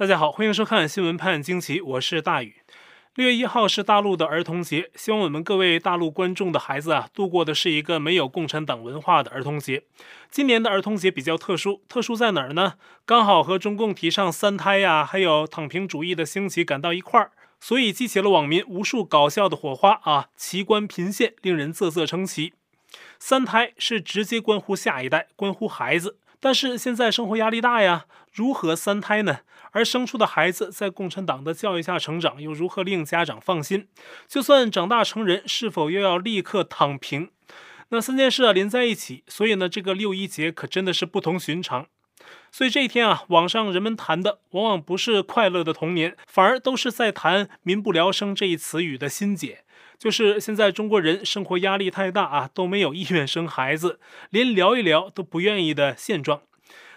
大家好，欢迎收看新闻判惊奇，我是大宇。六月一号是大陆的儿童节，希望我们各位大陆观众的孩子啊，度过的是一个没有共产党文化的儿童节。今年的儿童节比较特殊，特殊在哪儿呢？刚好和中共提倡三胎呀、还有躺平主义的兴起赶到一块儿，所以激起了网民无数搞笑的火花啊，奇观频现，令人啧啧称奇。三胎是直接关乎下一代，关乎孩子。但是现在生活压力大呀，如何三胎呢？而生出的孩子在共产党的教育下成长，又如何令家长放心？就算长大成人，是否又要立刻躺平？那三件事啊连在一起，所以呢，这个六一节可真的是不同寻常。所以这一天啊，网上人们谈的往往不是快乐的童年，反而都是在谈“民不聊生”这一词语的心结。就是现在中国人生活压力太大啊，都没有意愿生孩子，连聊一聊都不愿意的现状。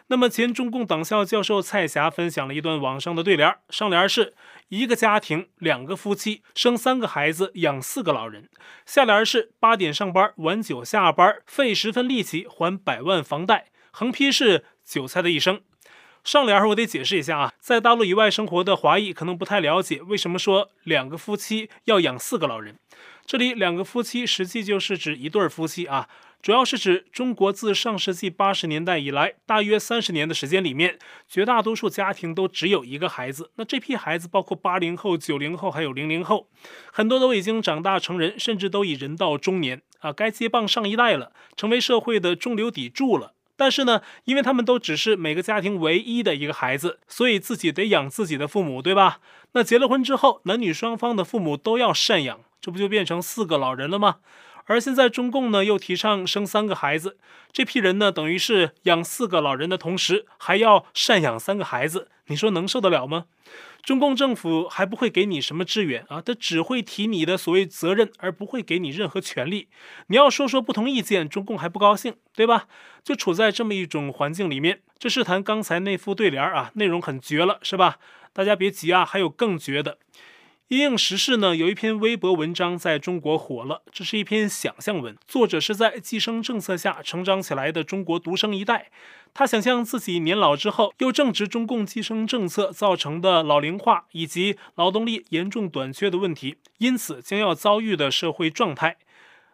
那么前中共党校教授蔡霞分享了一段网上的对联，上联是一个家庭两个夫妻生三个孩子养四个老人，下联是八点上班晚九下班费十分力气还百万房贷，横批是韭菜的一生。上联我得解释一下啊，在大陆以外生活的华裔可能不太了解，为什么说两个夫妻要养四个老人？这里两个夫妻实际就是指一对夫妻啊，主要是指中国自上世纪八十年代以来，大约三十年的时间里面，绝大多数家庭都只有一个孩子。那这批孩子包括八零后、九零后还有零零后，很多都已经长大成人，甚至都已人到中年啊，该接棒上一代了，成为社会的中流砥柱了。但是呢，因为他们都只是每个家庭唯一的一个孩子，所以自己得养自己的父母，对吧？那结了婚之后，男女双方的父母都要赡养，这不就变成四个老人了吗？而现在中共呢又提倡生三个孩子，这批人呢等于是养四个老人的同时还要赡养三个孩子，你说能受得了吗？中共政府还不会给你什么支援啊，他只会提你的所谓责任，而不会给你任何权利。你要说说不同意见，中共还不高兴，对吧？就处在这么一种环境里面，这是谈刚才那副对联啊，内容很绝了，是吧？大家别急啊，还有更绝的。因应时事呢，有一篇微博文章在中国火了。这是一篇想象文，作者是在计生政策下成长起来的中国独生一代。他想象自己年老之后，又正值中共计生政策造成的老龄化以及劳动力严重短缺的问题，因此将要遭遇的社会状态。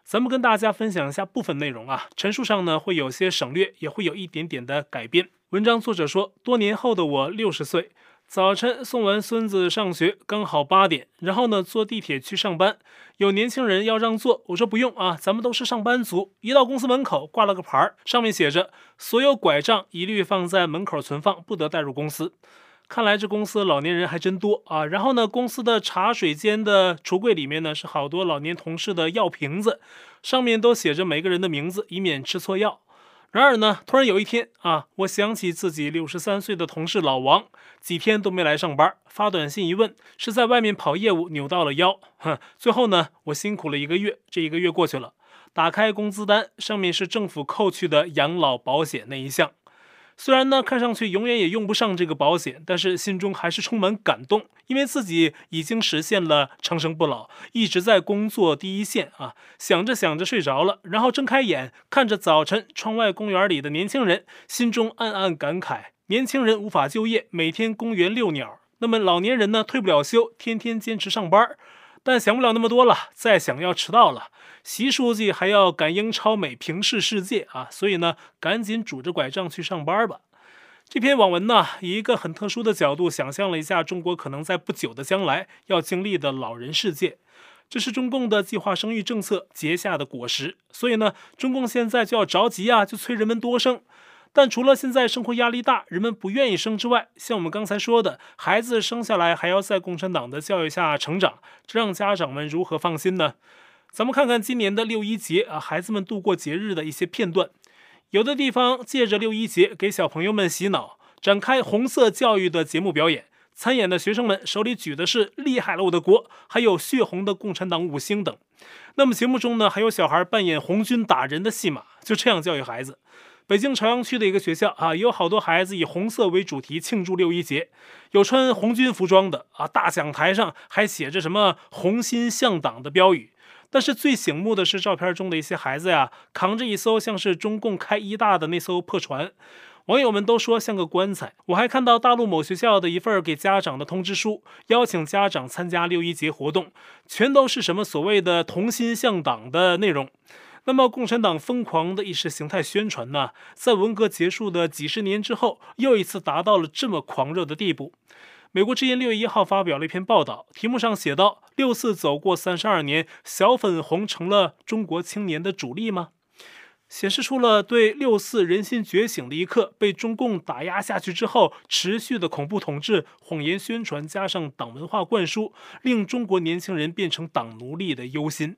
咱们跟大家分享一下部分内容啊，陈述上呢会有些省略，也会有一点点的改编。文章作者说，多年后的我六十岁。早晨送完孙子上学，刚好八点，然后呢坐地铁去上班。有年轻人要让座，我说不用啊，咱们都是上班族。一到公司门口，挂了个牌儿，上面写着：所有拐杖一律放在门口存放，不得带入公司。看来这公司老年人还真多啊。然后呢，公司的茶水间的橱柜里面呢是好多老年同事的药瓶子，上面都写着每个人的名字，以免吃错药。然而呢，突然有一天啊，我想起自己六十三岁的同事老王，几天都没来上班，发短信一问，是在外面跑业务扭到了腰。哼，最后呢，我辛苦了一个月，这一个月过去了，打开工资单，上面是政府扣去的养老保险那一项。虽然呢，看上去永远也用不上这个保险，但是心中还是充满感动，因为自己已经实现了长生不老，一直在工作第一线啊。想着想着睡着了，然后睁开眼，看着早晨窗外公园里的年轻人，心中暗暗感慨：年轻人无法就业，每天公园遛鸟；那么老年人呢，退不了休，天天坚持上班。但想不了那么多了，再想要迟到了。习书记还要赶英超美，平视世界啊！所以呢，赶紧拄着拐杖去上班吧。这篇网文呢，以一个很特殊的角度想象了一下中国可能在不久的将来要经历的老人世界。这是中共的计划生育政策结下的果实。所以呢，中共现在就要着急啊，就催人们多生。但除了现在生活压力大，人们不愿意生之外，像我们刚才说的，孩子生下来还要在共产党的教育下成长，这让家长们如何放心呢？咱们看看今年的六一节啊，孩子们度过节日的一些片段。有的地方借着六一节给小朋友们洗脑，展开红色教育的节目表演。参演的学生们手里举的是“厉害了我的国”，还有血红的共产党五星等。那么节目中呢，还有小孩扮演红军打人的戏码，就这样教育孩子。北京朝阳区的一个学校啊，有好多孩子以红色为主题庆祝六一节，有穿红军服装的啊，大讲台上还写着什么“红心向党”的标语。但是最醒目的是照片中的一些孩子呀，扛着一艘像是中共开一大的那艘破船，网友们都说像个棺材。我还看到大陆某学校的一份给家长的通知书，邀请家长参加六一节活动，全都是什么所谓的同心向党的内容。那么，共产党疯狂的意识形态宣传呢，在文革结束的几十年之后，又一次达到了这么狂热的地步。美国之音六月一号发表了一篇报道，题目上写道：“六四走过三十二年，小粉红成了中国青年的主力吗？”显示出了对六四人心觉醒的一刻被中共打压下去之后，持续的恐怖统治、谎言宣传加上党文化灌输，令中国年轻人变成党奴隶的忧心。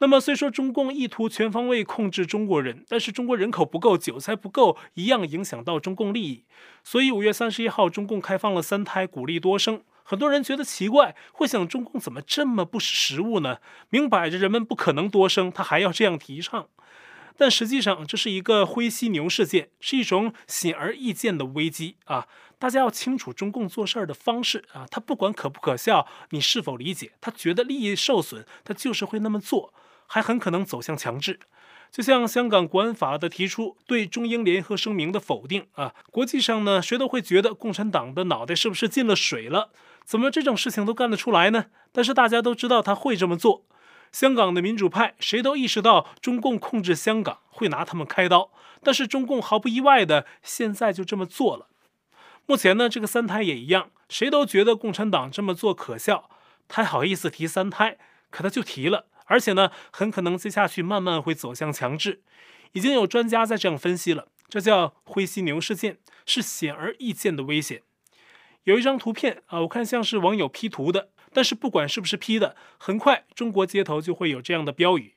那么，虽说中共意图全方位控制中国人，但是中国人口不够，韭菜不够，一样影响到中共利益。所以五月三十一号，中共开放了三胎，鼓励多生。很多人觉得奇怪，会想中共怎么这么不识时务呢？明摆着人们不可能多生，他还要这样提倡。但实际上，这是一个灰犀牛事件，是一种显而易见的危机啊！大家要清楚中共做事儿的方式啊，他不管可不可笑，你是否理解，他觉得利益受损，他就是会那么做。还很可能走向强制，就像香港国安法的提出对中英联合声明的否定啊，国际上呢，谁都会觉得共产党的脑袋是不是进了水了？怎么这种事情都干得出来呢？但是大家都知道他会这么做。香港的民主派谁都意识到中共控制香港会拿他们开刀，但是中共毫不意外的现在就这么做了。目前呢，这个三胎也一样，谁都觉得共产党这么做可笑，他还好意思提三胎，可他就提了。而且呢，很可能接下去慢慢会走向强制，已经有专家在这样分析了，这叫灰犀牛事件，是显而易见的危险。有一张图片啊，我看像是网友 P 图的，但是不管是不是 P 的，很快中国街头就会有这样的标语。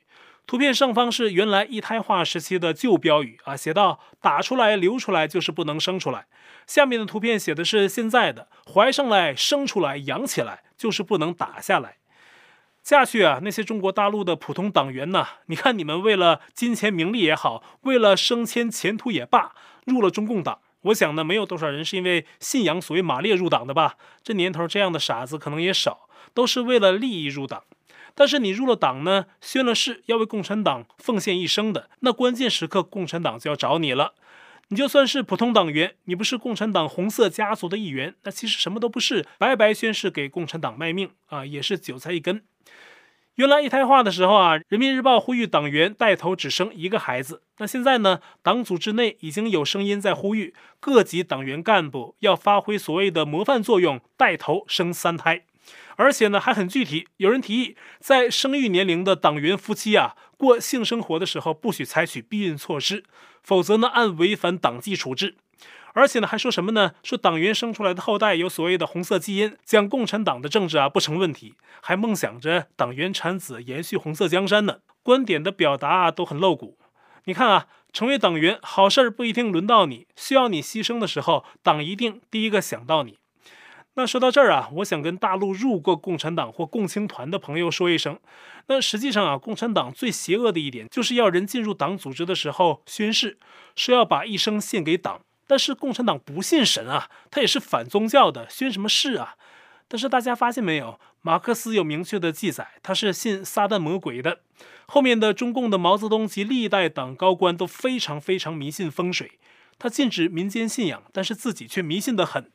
图片上方是原来一胎化时期的旧标语啊，写道“打出来流出来就是不能生出来”，下面的图片写的是现在的“怀上来生出来养起来就是不能打下来”。下去啊，那些中国大陆的普通党员呐，你看你们为了金钱名利也好，为了升迁前途也罢，入了中共党。我想呢，没有多少人是因为信仰所谓马列入党的吧？这年头这样的傻子可能也少，都是为了利益入党。但是你入了党呢，宣了誓要为共产党奉献一生的，那关键时刻共产党就要找你了。你就算是普通党员，你不是共产党红色家族的一员，那其实什么都不是，白白宣誓给共产党卖命啊，也是韭菜一根。原来一胎化的时候啊，人民日报呼吁党员带头只生一个孩子。那现在呢，党组织内已经有声音在呼吁各级党员干部要发挥所谓的模范作用，带头生三胎。而且呢，还很具体，有人提议在生育年龄的党员夫妻啊，过性生活的时候不许采取避孕措施，否则呢，按违反党纪处置。而且呢，还说什么呢？说党员生出来的后代有所谓的红色基因，讲共产党的政治啊不成问题，还梦想着党员产子延续红色江山呢。观点的表达啊都很露骨。你看啊，成为党员好事儿不一定轮到你，需要你牺牲的时候，党一定第一个想到你。那说到这儿啊，我想跟大陆入过共产党或共青团的朋友说一声，那实际上啊，共产党最邪恶的一点就是要人进入党组织的时候宣誓，说要把一生献给党。但是共产党不信神啊，他也是反宗教的，宣什么誓啊？但是大家发现没有，马克思有明确的记载，他是信撒旦魔鬼的。后面的中共的毛泽东及历代党高官都非常非常迷信风水，他禁止民间信仰，但是自己却迷信得很。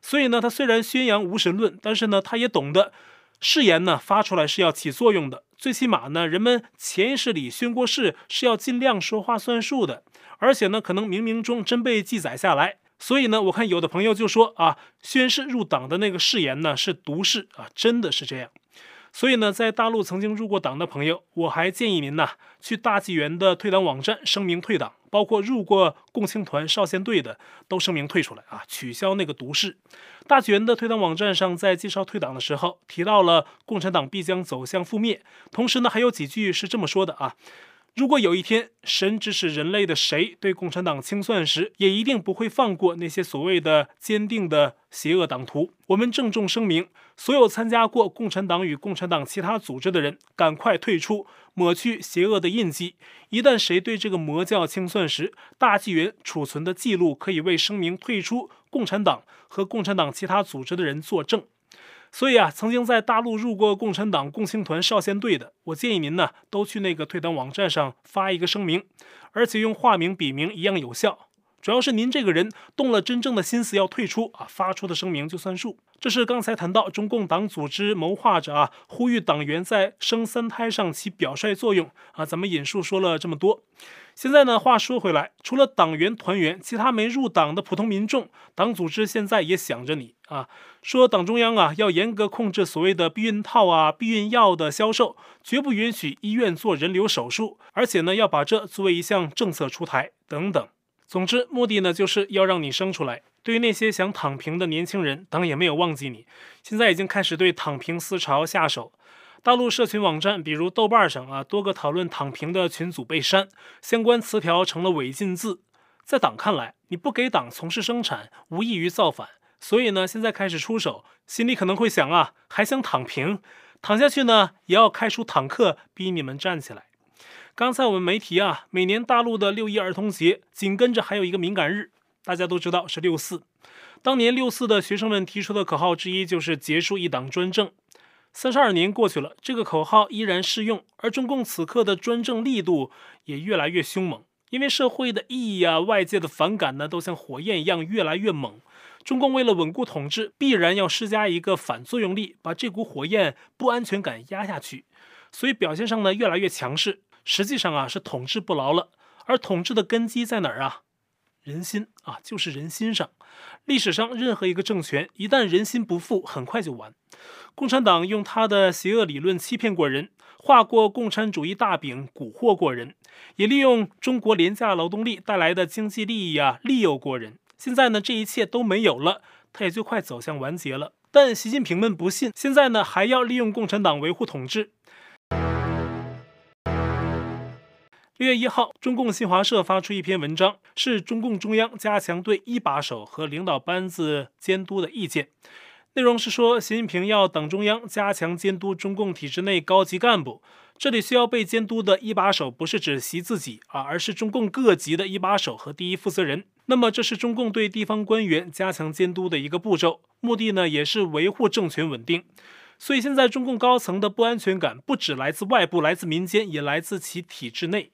所以呢，他虽然宣扬无神论，但是呢，他也懂得誓言呢发出来是要起作用的。最起码呢，人们潜意识里宣过誓是要尽量说话算数的。而且呢，可能冥冥中真被记载下来，所以呢，我看有的朋友就说啊，宣誓入党的那个誓言呢是毒誓啊，真的是这样。所以呢，在大陆曾经入过党的朋友，我还建议您呐，去大纪元的退党网站声明退党，包括入过共青团少先队的都声明退出来啊，取消那个毒誓。大纪元的退党网站上在介绍退党的时候提到了共产党必将走向覆灭，同时呢，还有几句是这么说的啊。如果有一天神指使人类的谁对共产党清算时，也一定不会放过那些所谓的坚定的邪恶党徒。我们郑重声明，所有参加过共产党与共产党其他组织的人，赶快退出，抹去邪恶的印记。一旦谁对这个魔教清算时，大纪元储存的记录可以为声明退出共产党和共产党其他组织的人作证。所以啊，曾经在大陆入过共产党、共青团少先队的，我建议您呢，都去那个退党网站上发一个声明，而且用化名、笔名一样有效。主要是您这个人动了真正的心思要退出啊，发出的声明就算数。这是刚才谈到中共党组织谋划着啊，呼吁党员在生三胎上起表率作用啊。咱们引述说了这么多，现在呢，话说回来，除了党员团员，其他没入党的普通民众，党组织现在也想着你啊，说党中央啊要严格控制所谓的避孕套啊、避孕药的销售，绝不允许医院做人流手术，而且呢要把这作为一项政策出台等等。总之，目的呢就是要让你生出来。对于那些想躺平的年轻人，党也没有忘记你。现在已经开始对躺平思潮下手。大陆社群网站，比如豆瓣上啊，多个讨论躺平的群组被删，相关词条成了违禁字。在党看来，你不给党从事生产，无异于造反。所以呢，现在开始出手，心里可能会想啊，还想躺平？躺下去呢，也要开出坦克，逼你们站起来。刚才我们没提啊，每年大陆的六一儿童节紧跟着还有一个敏感日，大家都知道是六四。当年六四的学生们提出的口号之一就是结束一党专政。三十二年过去了，这个口号依然适用，而中共此刻的专政力度也越来越凶猛，因为社会的异议啊，外界的反感呢，都像火焰一样越来越猛。中共为了稳固统治，必然要施加一个反作用力，把这股火焰不安全感压下去，所以表现上呢越来越强势。实际上啊，是统治不牢了，而统治的根基在哪儿啊？人心啊，就是人心上。历史上任何一个政权，一旦人心不复，很快就完。共产党用他的邪恶理论欺骗过人，画过共产主义大饼，蛊惑过人，也利用中国廉价劳动力带来的经济利益啊，利诱过人。现在呢，这一切都没有了，他也就快走向完结了。但习近平们不信，现在呢，还要利用共产党维护统治。六月一号，中共新华社发出一篇文章，是中共中央加强对一把手和领导班子监督的意见。内容是说，习近平要党中央加强监督中共体制内高级干部。这里需要被监督的一把手，不是指习自己啊，而是中共各级的一把手和第一负责人。那么，这是中共对地方官员加强监督的一个步骤，目的呢，也是维护政权稳定。所以，现在中共高层的不安全感，不只来自外部，来自民间，也来自其体制内。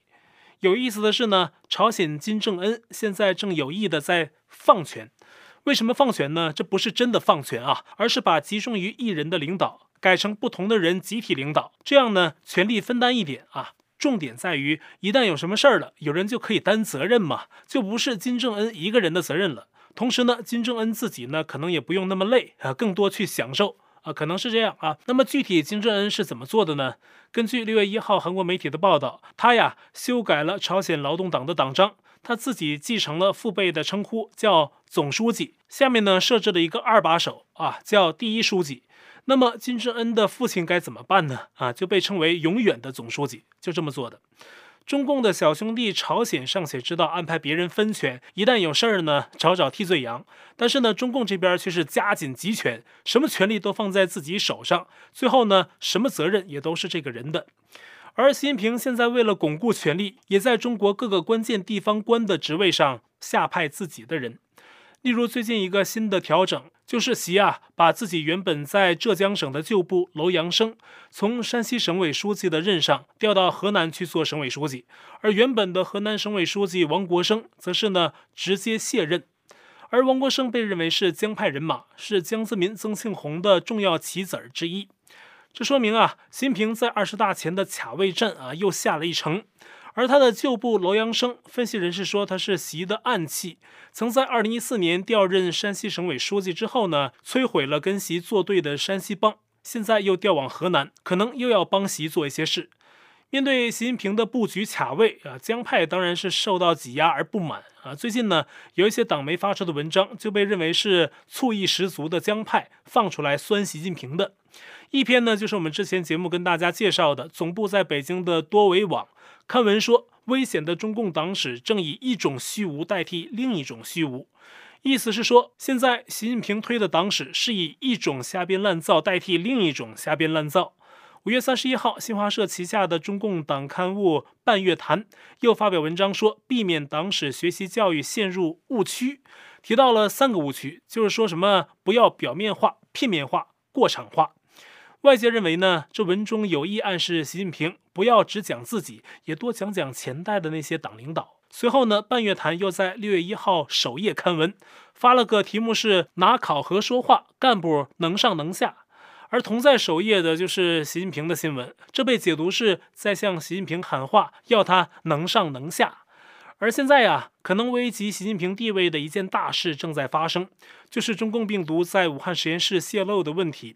有意思的是呢，朝鲜金正恩现在正有意的在放权。为什么放权呢？这不是真的放权啊，而是把集中于一人的领导改成不同的人集体领导，这样呢，权力分担一点啊。重点在于，一旦有什么事儿了，有人就可以担责任嘛，就不是金正恩一个人的责任了。同时呢，金正恩自己呢，可能也不用那么累啊，更多去享受。啊，可能是这样啊。那么具体金正恩是怎么做的呢？根据六月一号韩国媒体的报道，他呀修改了朝鲜劳动党的党章，他自己继承了父辈的称呼，叫总书记。下面呢设置了一个二把手啊，叫第一书记。那么金正恩的父亲该怎么办呢？啊，就被称为永远的总书记，就这么做的。中共的小兄弟朝鲜尚且知道安排别人分权，一旦有事儿呢，找找替罪羊。但是呢，中共这边却是加紧集权，什么权力都放在自己手上，最后呢，什么责任也都是这个人的。而习近平现在为了巩固权力，也在中国各个关键地方官的职位上下派自己的人。例如，最近一个新的调整，就是习啊，把自己原本在浙江省的旧部楼阳生，从山西省委书记的任上调到河南去做省委书记，而原本的河南省委书记王国生，则是呢直接卸任。而王国生被认为是江派人马，是江泽民、曾庆红的重要棋子儿之一。这说明啊，习近平在二十大前的卡位战啊，又下了一城。而他的旧部楼阳生，分析人士说他是习的暗器，曾在二零一四年调任山西省委书记之后呢，摧毁了跟习作对的山西帮，现在又调往河南，可能又要帮习做一些事。面对习近平的布局卡位啊，江派当然是受到挤压而不满啊。最近呢，有一些党媒发出的文章就被认为是醋意十足的江派放出来酸习近平的。一篇呢，就是我们之前节目跟大家介绍的，总部在北京的多维网。刊文说，危险的中共党史正以一种虚无代替另一种虚无，意思是说，现在习近平推的党史是以一种瞎编乱造代替另一种瞎编乱造。五月三十一号，新华社旗下的中共党刊物《半月谈》又发表文章说，避免党史学习教育陷入误区，提到了三个误区，就是说什么不要表面化、片面化、过场化。外界认为呢，这文中有意暗示习近平不要只讲自己，也多讲讲前代的那些党领导。随后呢，半月谈又在六月一号首页刊文，发了个题目是“拿考核说话，干部能上能下”。而同在首页的就是习近平的新闻，这被解读是在向习近平喊话，要他能上能下。而现在呀，可能危及习近平地位的一件大事正在发生，就是中共病毒在武汉实验室泄露的问题。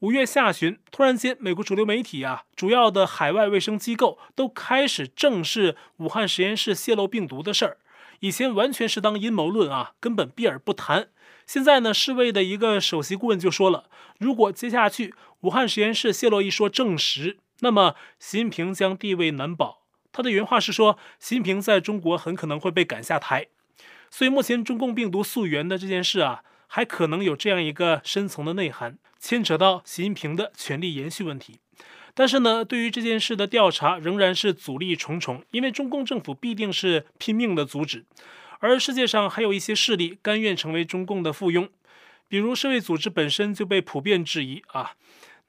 五月下旬，突然间，美国主流媒体啊，主要的海外卫生机构都开始正视武汉实验室泄露病毒的事儿。以前完全是当阴谋论啊，根本避而不谈。现在呢，世卫的一个首席顾问就说了，如果接下去武汉实验室泄露一说证实，那么习近平将地位难保。他的原话是说，习近平在中国很可能会被赶下台。所以目前中共病毒溯源的这件事啊，还可能有这样一个深层的内涵，牵扯到习近平的权力延续问题。但是呢，对于这件事的调查仍然是阻力重重，因为中共政府必定是拼命的阻止。而世界上还有一些势力甘愿成为中共的附庸，比如世卫组织本身就被普遍质疑啊。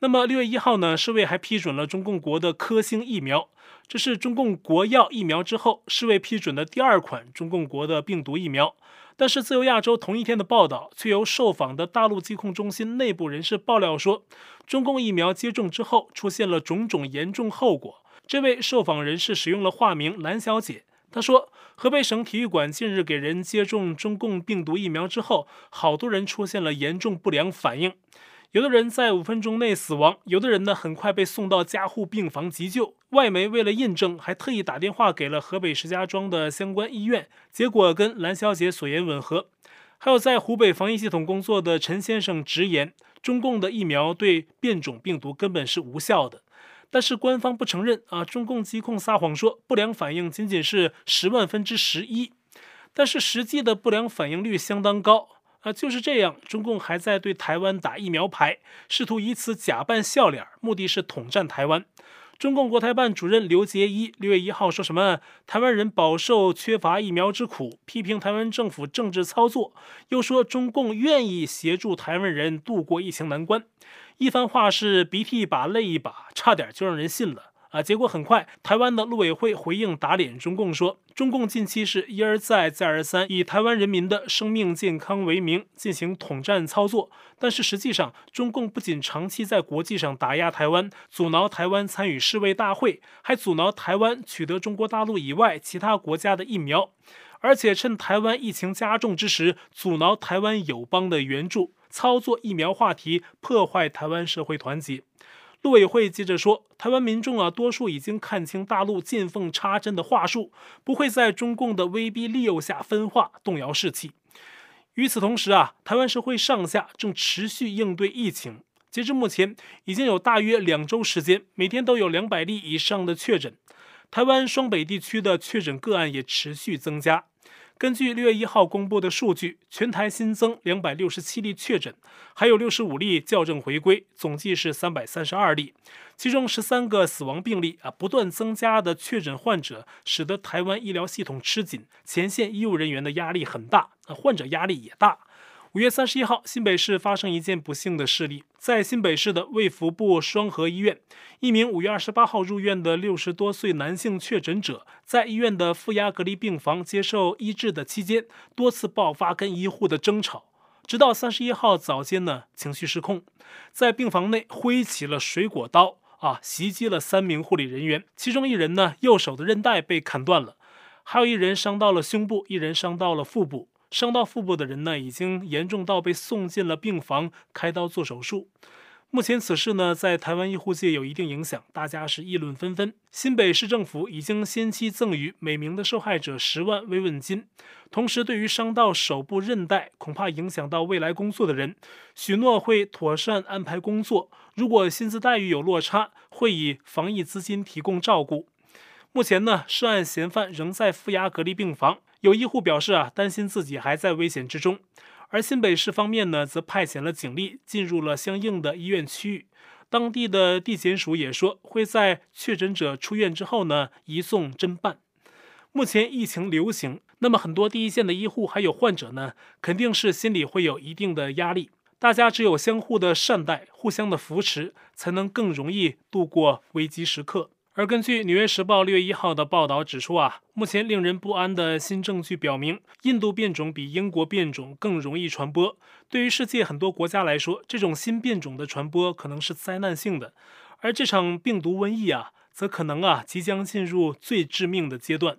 那么六月一号呢，世卫还批准了中共国的科兴疫苗，这是中共国药疫苗之后世卫批准的第二款中共国的病毒疫苗。但是自由亚洲同一天的报道却由受访的大陆疾控中心内部人士爆料说，中共疫苗接种之后出现了种种严重后果。这位受访人士使用了化名蓝小姐。她说，河北省体育馆近日给人接种中共病毒疫苗之后，好多人出现了严重不良反应，有的人在五分钟内死亡，有的人呢很快被送到加护病房急救。外媒为了印证，还特意打电话给了河北石家庄的相关医院，结果跟蓝小姐所言吻合。还有在湖北防疫系统工作的陈先生直言，中共的疫苗对变种病毒根本是无效的。但是官方不承认啊，中共疾控撒谎说不良反应仅仅是十万分之十一，但是实际的不良反应率相当高啊。就是这样，中共还在对台湾打疫苗牌，试图以此假扮笑脸，目的是统战台湾。中共国台办主任刘结一六月一号说什么？台湾人饱受缺乏疫苗之苦，批评台湾政府政治操作，又说中共愿意协助台湾人度过疫情难关。一番话是鼻涕一把泪一把，差点就让人信了啊！结果很快，台湾的陆委会回应打脸中共说，中共近期是一而再、再而三以台湾人民的生命健康为名进行统战操作，但是实际上，中共不仅长期在国际上打压台湾，阻挠台湾参与世卫大会，还阻挠台湾取得中国大陆以外其他国家的疫苗，而且趁台湾疫情加重之时，阻挠台湾友邦的援助。操作疫苗话题，破坏台湾社会团结。陆委会接着说，台湾民众啊，多数已经看清大陆见缝插针的话术，不会在中共的威逼利诱下分化、动摇士气。与此同时啊，台湾社会上下正持续应对疫情。截至目前，已经有大约两周时间，每天都有两百例以上的确诊。台湾双北地区的确诊个案也持续增加。根据六月一号公布的数据，全台新增两百六十七例确诊，还有六十五例校正回归，总计是三百三十二例。其中十三个死亡病例啊，不断增加的确诊患者，使得台湾医疗系统吃紧，前线医务人员的压力很大，啊，患者压力也大。五月三十一号，新北市发生一件不幸的事例，在新北市的卫福部双和医院，一名五月二十八号入院的六十多岁男性确诊者，在医院的负压隔离病房接受医治的期间，多次爆发跟医护的争吵，直到三十一号早间呢，情绪失控，在病房内挥起了水果刀啊，袭击了三名护理人员，其中一人呢，右手的韧带被砍断了，还有一人伤到了胸部，一人伤到了腹部。伤到腹部的人呢，已经严重到被送进了病房开刀做手术。目前此事呢，在台湾医护界有一定影响，大家是议论纷纷。新北市政府已经先期赠予每名的受害者十万慰问金，同时对于伤到手部韧带，恐怕影响到未来工作的人，许诺会妥善安排工作。如果薪资待遇有落差，会以防疫资金提供照顾。目前呢，涉案嫌犯仍在负压隔离病房。有医护表示啊，担心自己还在危险之中，而新北市方面呢，则派遣了警力进入了相应的医院区域。当地的地检署也说，会在确诊者出院之后呢，移送侦办。目前疫情流行，那么很多第一线的医护还有患者呢，肯定是心里会有一定的压力。大家只有相互的善待，互相的扶持，才能更容易度过危机时刻。而根据《纽约时报》六月一号的报道指出啊，目前令人不安的新证据表明，印度变种比英国变种更容易传播。对于世界很多国家来说，这种新变种的传播可能是灾难性的。而这场病毒瘟疫啊，则可能啊即将进入最致命的阶段。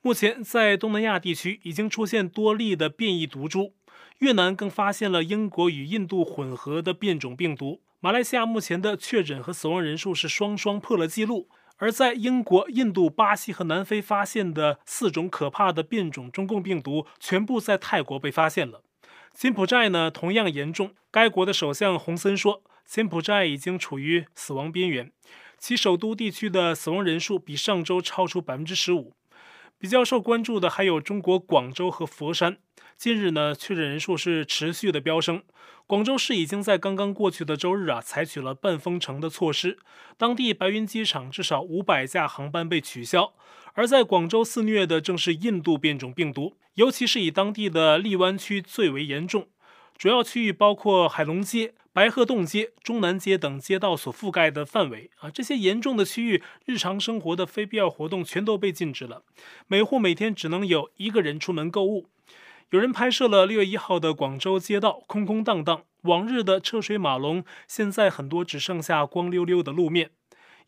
目前在东南亚地区已经出现多例的变异毒株，越南更发现了英国与印度混合的变种病毒。马来西亚目前的确诊和死亡人数是双双破了纪录，而在英国、印度、巴西和南非发现的四种可怕的变种中共病毒，全部在泰国被发现了。柬埔寨呢同样严重，该国的首相洪森说，柬埔寨已经处于死亡边缘，其首都地区的死亡人数比上周超出百分之十五。比较受关注的还有中国广州和佛山。近日呢，确诊人数是持续的飙升。广州市已经在刚刚过去的周日啊，采取了半封城的措施。当地白云机场至少五百架航班被取消。而在广州肆虐的正是印度变种病毒，尤其是以当地的荔湾区最为严重。主要区域包括海龙街、白鹤洞街、中南街等街道所覆盖的范围啊，这些严重的区域，日常生活的非必要活动全都被禁止了。每户每天只能有一个人出门购物。有人拍摄了六月一号的广州街道，空空荡荡，往日的车水马龙，现在很多只剩下光溜溜的路面。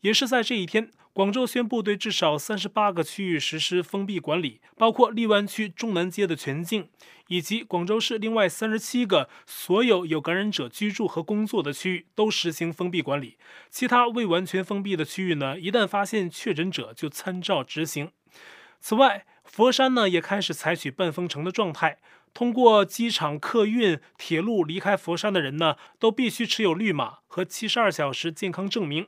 也是在这一天，广州宣布对至少三十八个区域实施封闭管理，包括荔湾区中南街的全境，以及广州市另外三十七个所有有感染者居住和工作的区域都实行封闭管理。其他未完全封闭的区域呢，一旦发现确诊者就参照执行。此外，佛山呢也开始采取半封城的状态，通过机场、客运、铁路离开佛山的人呢，都必须持有绿码和七十二小时健康证明。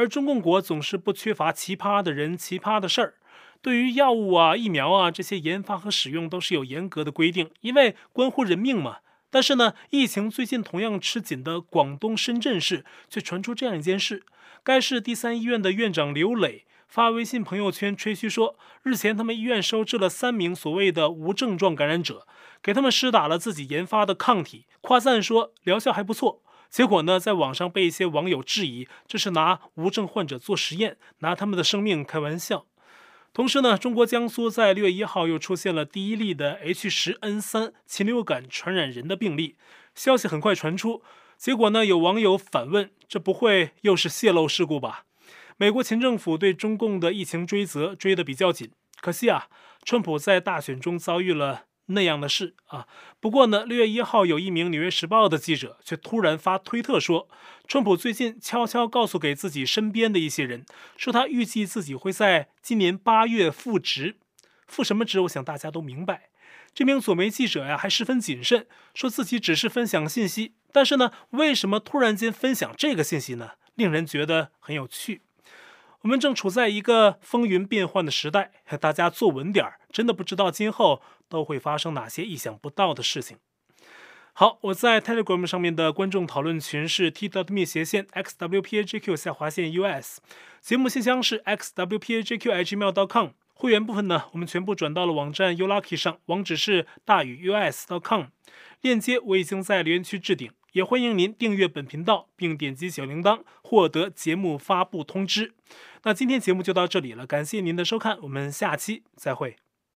而中共国总是不缺乏奇葩的人、奇葩的事儿。对于药物啊、疫苗啊这些研发和使用都是有严格的规定，因为关乎人命嘛。但是呢，疫情最近同样吃紧的广东深圳市却传出这样一件事：该市第三医院的院长刘磊发微信朋友圈吹嘘说，日前他们医院收治了三名所谓的无症状感染者，给他们施打了自己研发的抗体，夸赞说疗效还不错。结果呢，在网上被一些网友质疑，这是拿无症患者做实验，拿他们的生命开玩笑。同时呢，中国江苏在六月一号又出现了第一例的 H 十 N 三禽流感传染人的病例，消息很快传出。结果呢，有网友反问：这不会又是泄漏事故吧？美国前政府对中共的疫情追责追得比较紧，可惜啊，川普在大选中遭遇了。那样的事啊，不过呢，六月一号有一名《纽约时报》的记者却突然发推特说，川普最近悄悄告诉给自己身边的一些人，说他预计自己会在今年八月复职，复什么职？我想大家都明白。这名左媒记者呀，还十分谨慎，说自己只是分享信息，但是呢，为什么突然间分享这个信息呢？令人觉得很有趣。我们正处在一个风云变幻的时代，大家坐稳点儿，真的不知道今后都会发生哪些意想不到的事情。好，我在 Telegram 上面的观众讨论群是 t.me 斜线 xwpajq 下划线 us，节目信箱是 xwpajq@gmail.com，会员部分呢，我们全部转到了网站 u lucky 上，网址是大于 u s dot com 链接我已经在留言区置顶。也欢迎您订阅本频道，并点击小铃铛，获得节目发布通知。那今天节目就到这里了，感谢您的收看，我们下期再会。